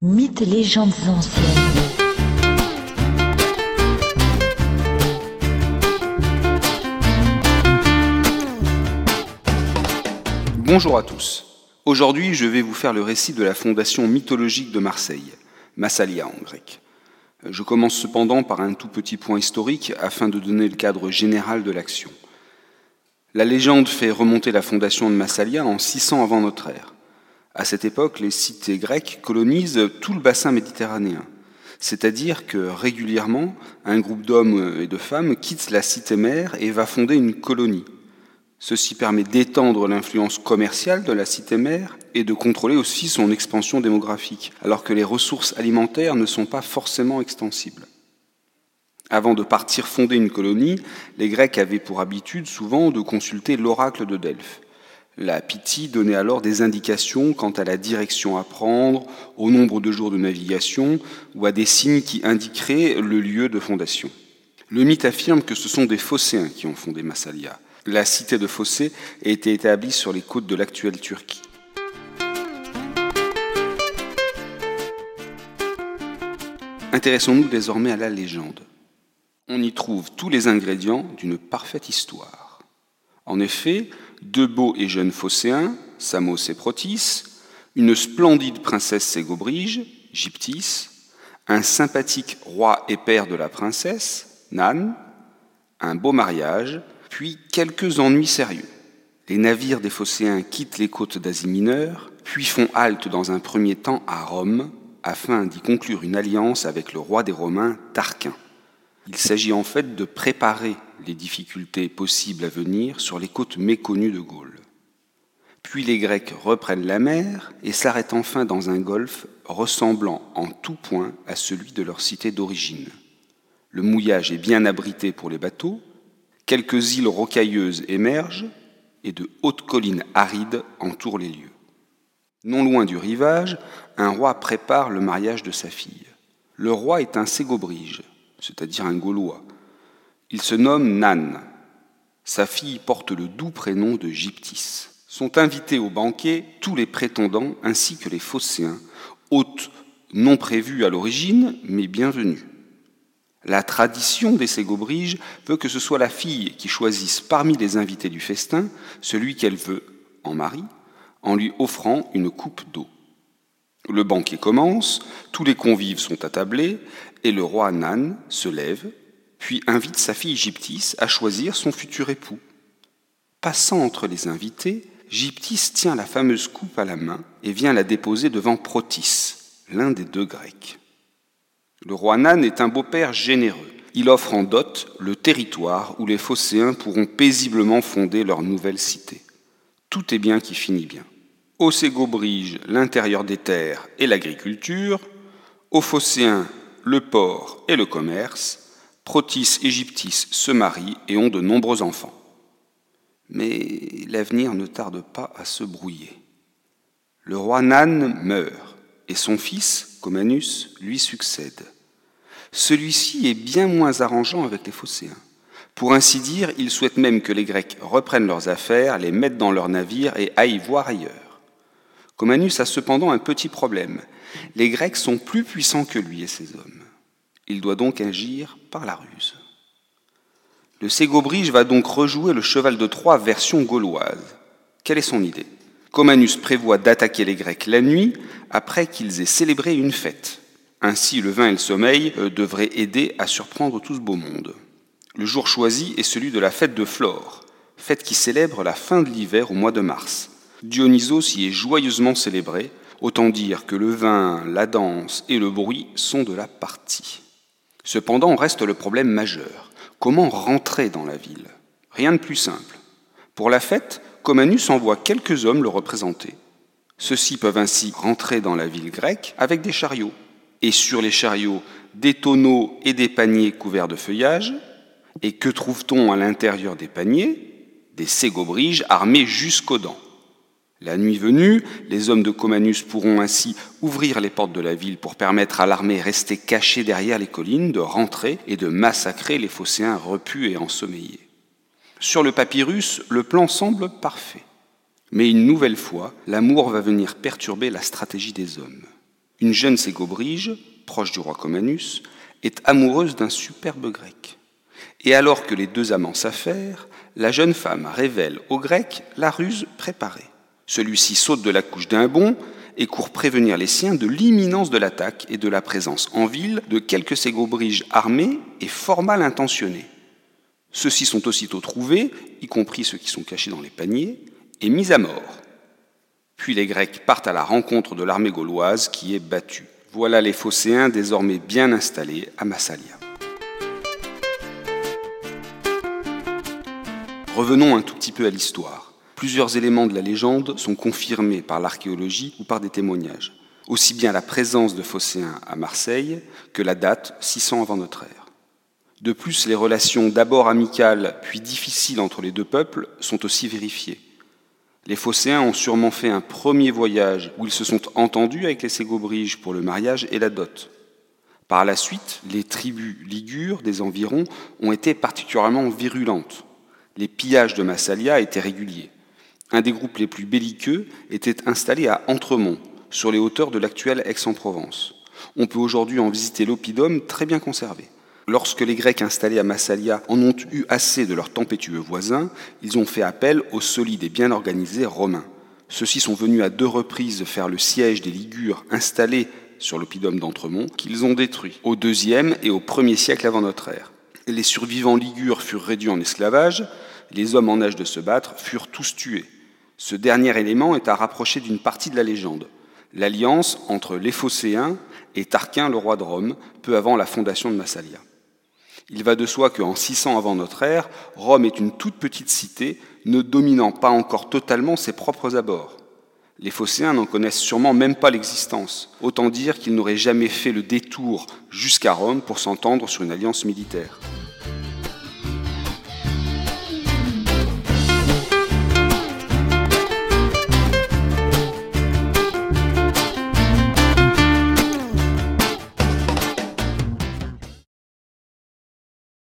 Mythes légendes anciennes. Bonjour à tous. Aujourd'hui, je vais vous faire le récit de la fondation mythologique de Marseille, Massalia en grec. Je commence cependant par un tout petit point historique afin de donner le cadre général de l'action. La légende fait remonter la fondation de Massalia en 600 avant notre ère. À cette époque, les cités grecques colonisent tout le bassin méditerranéen. C'est-à-dire que régulièrement, un groupe d'hommes et de femmes quitte la cité mère et va fonder une colonie. Ceci permet d'étendre l'influence commerciale de la cité mère et de contrôler aussi son expansion démographique, alors que les ressources alimentaires ne sont pas forcément extensibles. Avant de partir fonder une colonie, les Grecs avaient pour habitude souvent de consulter l'oracle de Delphes. La Pythie donnait alors des indications quant à la direction à prendre, au nombre de jours de navigation ou à des signes qui indiqueraient le lieu de fondation. Le mythe affirme que ce sont des Phocéens qui ont fondé Massalia. La cité de Phocée a été établie sur les côtes de l'actuelle Turquie. Intéressons-nous désormais à la légende. On y trouve tous les ingrédients d'une parfaite histoire. En effet, deux beaux et jeunes phocéens, Samos et Protis, une splendide princesse Ségobrige, Gyptis, un sympathique roi et père de la princesse, Nan, un beau mariage, puis quelques ennuis sérieux. Les navires des phocéens quittent les côtes d'Asie mineure, puis font halte dans un premier temps à Rome, afin d'y conclure une alliance avec le roi des Romains, Tarquin. Il s'agit en fait de préparer les difficultés possibles à venir sur les côtes méconnues de Gaule. Puis les Grecs reprennent la mer et s'arrêtent enfin dans un golfe ressemblant en tout point à celui de leur cité d'origine. Le mouillage est bien abrité pour les bateaux, quelques îles rocailleuses émergent et de hautes collines arides entourent les lieux. Non loin du rivage, un roi prépare le mariage de sa fille. Le roi est un ségobrige, c'est-à-dire un Gaulois. Il se nomme Nan. Sa fille porte le doux prénom de Gyptis. Sont invités au banquet tous les prétendants ainsi que les phocéens, hôtes non prévus à l'origine, mais bienvenus. La tradition des Ségobriges veut que ce soit la fille qui choisisse parmi les invités du festin celui qu'elle veut en mari, en lui offrant une coupe d'eau. Le banquet commence, tous les convives sont attablés, et le roi Nan se lève, puis invite sa fille Gyptis à choisir son futur époux. Passant entre les invités, Gyptis tient la fameuse coupe à la main et vient la déposer devant Protis, l'un des deux Grecs. Le roi Nan est un beau-père généreux. Il offre en dot le territoire où les Phocéens pourront paisiblement fonder leur nouvelle cité. Tout est bien qui finit bien. Aux Ségobriges, l'intérieur des terres et l'agriculture, aux Phocéens, le port et le commerce, Protis et Gyptis se marient et ont de nombreux enfants. Mais l'avenir ne tarde pas à se brouiller. Le roi Nan meurt et son fils, Comanus, lui succède. Celui-ci est bien moins arrangeant avec les Phocéens. Pour ainsi dire, il souhaite même que les Grecs reprennent leurs affaires, les mettent dans leurs navires et aillent voir ailleurs. Comanus a cependant un petit problème. Les Grecs sont plus puissants que lui et ses hommes. Il doit donc agir par la ruse. Le Ségobrige va donc rejouer le cheval de Troie version gauloise. Quelle est son idée? Comanus prévoit d'attaquer les Grecs la nuit après qu'ils aient célébré une fête. Ainsi, le vin et le sommeil devraient aider à surprendre tout ce beau monde. Le jour choisi est celui de la fête de Flore, fête qui célèbre la fin de l'hiver au mois de mars. Dionysos y est joyeusement célébré, autant dire que le vin, la danse et le bruit sont de la partie. Cependant, reste le problème majeur. Comment rentrer dans la ville? Rien de plus simple. Pour la fête, Comanus envoie quelques hommes le représenter. Ceux-ci peuvent ainsi rentrer dans la ville grecque avec des chariots. Et sur les chariots, des tonneaux et des paniers couverts de feuillage. Et que trouve-t-on à l'intérieur des paniers? Des ségobriges armés jusqu'aux dents. La nuit venue, les hommes de Comanus pourront ainsi ouvrir les portes de la ville pour permettre à l'armée restée cachée derrière les collines de rentrer et de massacrer les phocéens repus et ensommeillés. Sur le papyrus, le plan semble parfait. Mais une nouvelle fois, l'amour va venir perturber la stratégie des hommes. Une jeune Ségobrige, proche du roi Comanus, est amoureuse d'un superbe grec. Et alors que les deux amants s'affairent, la jeune femme révèle au grec la ruse préparée. Celui-ci saute de la couche d'un bond et court prévenir les siens de l'imminence de l'attaque et de la présence en ville de quelques ségobriges armés et fort mal intentionnés. Ceux-ci sont aussitôt trouvés, y compris ceux qui sont cachés dans les paniers, et mis à mort. Puis les Grecs partent à la rencontre de l'armée gauloise qui est battue. Voilà les Phocéens désormais bien installés à Massalia. Revenons un tout petit peu à l'histoire. Plusieurs éléments de la légende sont confirmés par l'archéologie ou par des témoignages. Aussi bien la présence de Phocéens à Marseille que la date 600 avant notre ère. De plus, les relations d'abord amicales puis difficiles entre les deux peuples sont aussi vérifiées. Les Phocéens ont sûrement fait un premier voyage où ils se sont entendus avec les Ségobriges pour le mariage et la dot. Par la suite, les tribus ligures des environs ont été particulièrement virulentes. Les pillages de Massalia étaient réguliers. Un des groupes les plus belliqueux était installé à Entremont, sur les hauteurs de l'actuelle Aix-en-Provence. On peut aujourd'hui en visiter l'oppidum très bien conservé. Lorsque les Grecs installés à Massalia en ont eu assez de leurs tempétueux voisins, ils ont fait appel aux solides et bien organisés romains. Ceux-ci sont venus à deux reprises faire le siège des Ligures installés sur l'oppidum d'Entremont, qu'ils ont détruit au deuxième et au premier siècle avant notre ère. Les survivants ligures furent réduits en esclavage, les hommes en âge de se battre furent tous tués. Ce dernier élément est à rapprocher d'une partie de la légende, l'alliance entre les Phocéens et Tarquin, le roi de Rome, peu avant la fondation de Massalia. Il va de soi qu'en 600 avant notre ère, Rome est une toute petite cité, ne dominant pas encore totalement ses propres abords. Les Phocéens n'en connaissent sûrement même pas l'existence. Autant dire qu'ils n'auraient jamais fait le détour jusqu'à Rome pour s'entendre sur une alliance militaire.